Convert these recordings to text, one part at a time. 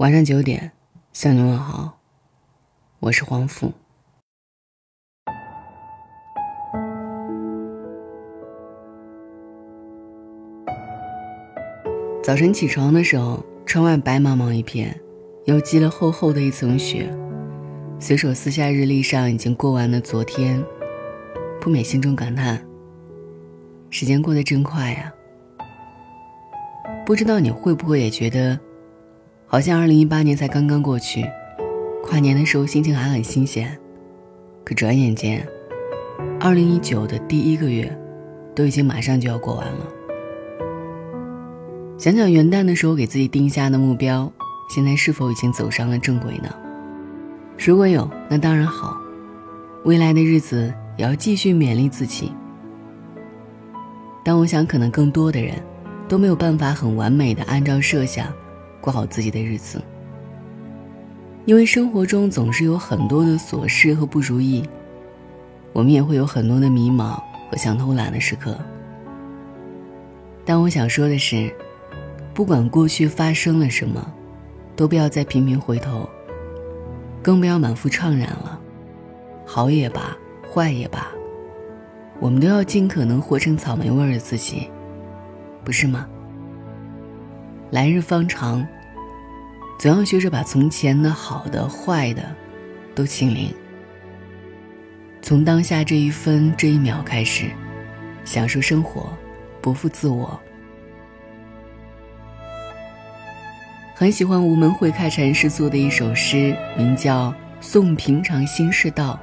晚上九点，向你问好，我是黄甫。早晨起床的时候，窗外白茫茫一片，又积了厚厚的一层雪。随手撕下日历上已经过完的昨天，不免心中感叹：时间过得真快呀！不知道你会不会也觉得？好像二零一八年才刚刚过去，跨年的时候心情还很新鲜，可转眼间，二零一九的第一个月，都已经马上就要过完了。想想元旦的时候给自己定下的目标，现在是否已经走上了正轨呢？如果有，那当然好，未来的日子也要继续勉励自己。但我想，可能更多的人，都没有办法很完美的按照设想。过好自己的日子，因为生活中总是有很多的琐事和不如意，我们也会有很多的迷茫和想偷懒的时刻。但我想说的是，不管过去发生了什么，都不要再频频回头，更不要满腹怅然了。好也罢，坏也罢，我们都要尽可能活成草莓味的自己，不是吗？来日方长，总要学着把从前的好的、坏的，都清零。从当下这一分这一秒开始，享受生活，不负自我。很喜欢吴门会开禅师做的一首诗，名叫《送平常心事道》。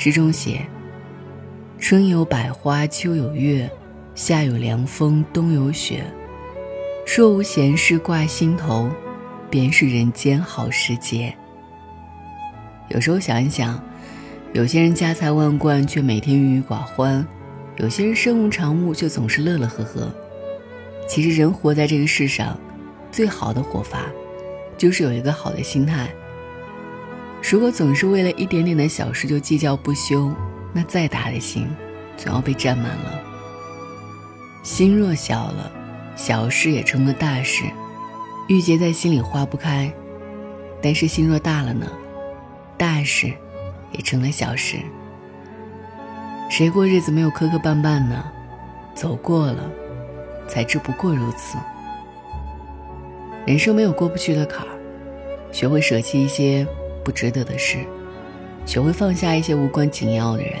诗中写：“春有百花，秋有月，夏有凉风，冬有雪。”若无闲事挂心头，便是人间好时节。有时候想一想，有些人家财万贯却每天郁郁寡欢，有些人身无长物却总是乐乐呵呵。其实人活在这个世上，最好的活法，就是有一个好的心态。如果总是为了一点点的小事就计较不休，那再大的心，总要被占满了。心若小了。小事也成了大事，郁结在心里化不开；但是心若大了呢，大事也成了小事。谁过日子没有磕磕绊绊呢？走过了，才知不过如此。人生没有过不去的坎儿，学会舍弃一些不值得的事，学会放下一些无关紧要的人。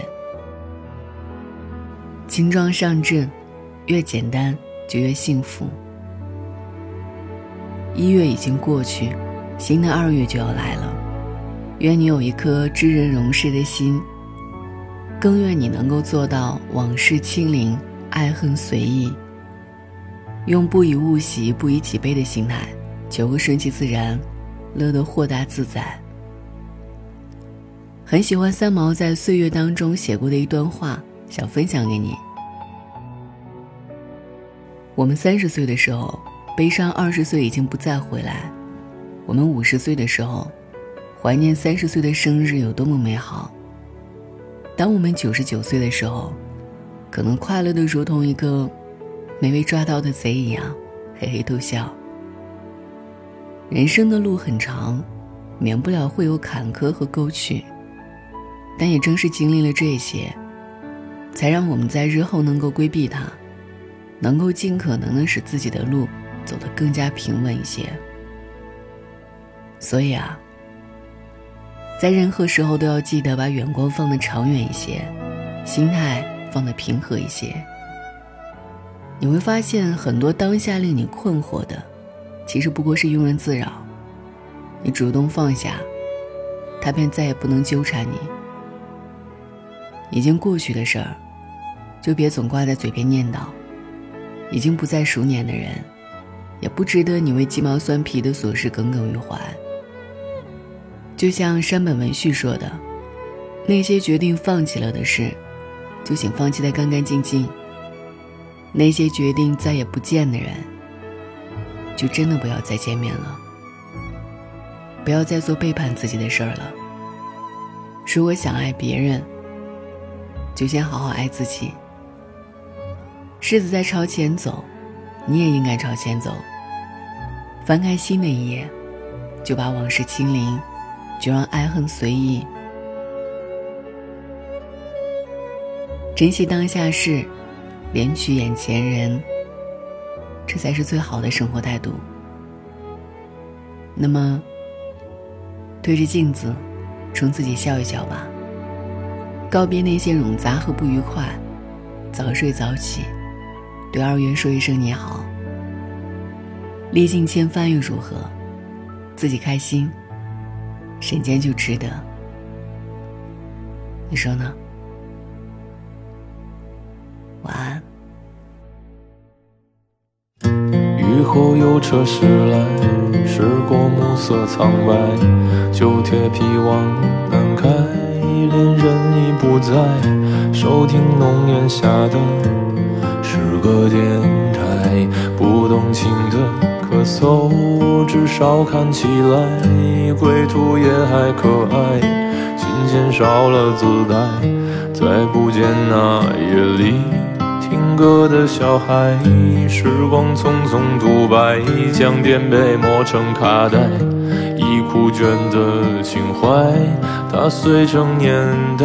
轻装上阵，越简单。就越幸福。一月已经过去，新的二月就要来了。愿你有一颗知人容事的心，更愿你能够做到往事清零，爱恨随意。用不以物喜，不以己悲的心态，求个顺其自然，乐得豁达自在。很喜欢三毛在《岁月》当中写过的一段话，想分享给你。我们三十岁的时候，悲伤二十岁已经不再回来；我们五十岁的时候，怀念三十岁的生日有多么美好。当我们九十九岁的时候，可能快乐的如同一个没被抓到的贼一样，嘿嘿偷笑。人生的路很长，免不了会有坎坷和沟渠，但也正是经历了这些，才让我们在日后能够规避它。能够尽可能的使自己的路走得更加平稳一些。所以啊，在任何时候都要记得把眼光放得长远一些，心态放得平和一些。你会发现，很多当下令你困惑的，其实不过是庸人自扰。你主动放下，他便再也不能纠缠你。已经过去的事儿，就别总挂在嘴边念叨。已经不再熟年的人，也不值得你为鸡毛蒜皮的琐事耿耿于怀。就像山本文绪说的：“那些决定放弃了的事，就请放弃的干干净净；那些决定再也不见的人，就真的不要再见面了。不要再做背叛自己的事儿了。如果想爱别人，就先好好爱自己。”狮子在朝前走，你也应该朝前走。翻开新的一页，就把往事清零，就让爱恨随意。珍惜当下事，怜取眼前人，这才是最好的生活态度。那么，对着镜子，冲自己笑一笑吧。告别那些冗杂和不愉快，早睡早起，对二元说一声你好。历尽千帆又如何？自己开心，人间就值得。你说呢？晚安。雨后有车驶来，驶过暮色苍白，旧铁皮往南开，恋人已不在，收听浓烟下的个电台，不动情的咳嗽，至少看起来归途也还可爱，琴弦少了姿态，再不见那夜里。听歌的小孩，时光匆匆独白，将颠沛磨成卡带，已枯卷的情怀，它碎成年代。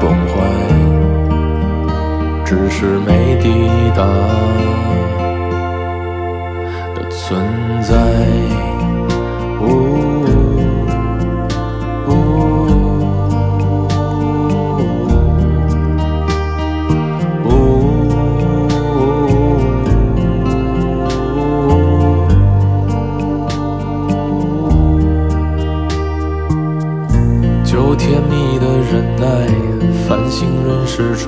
崩坏，只是没抵达的存在。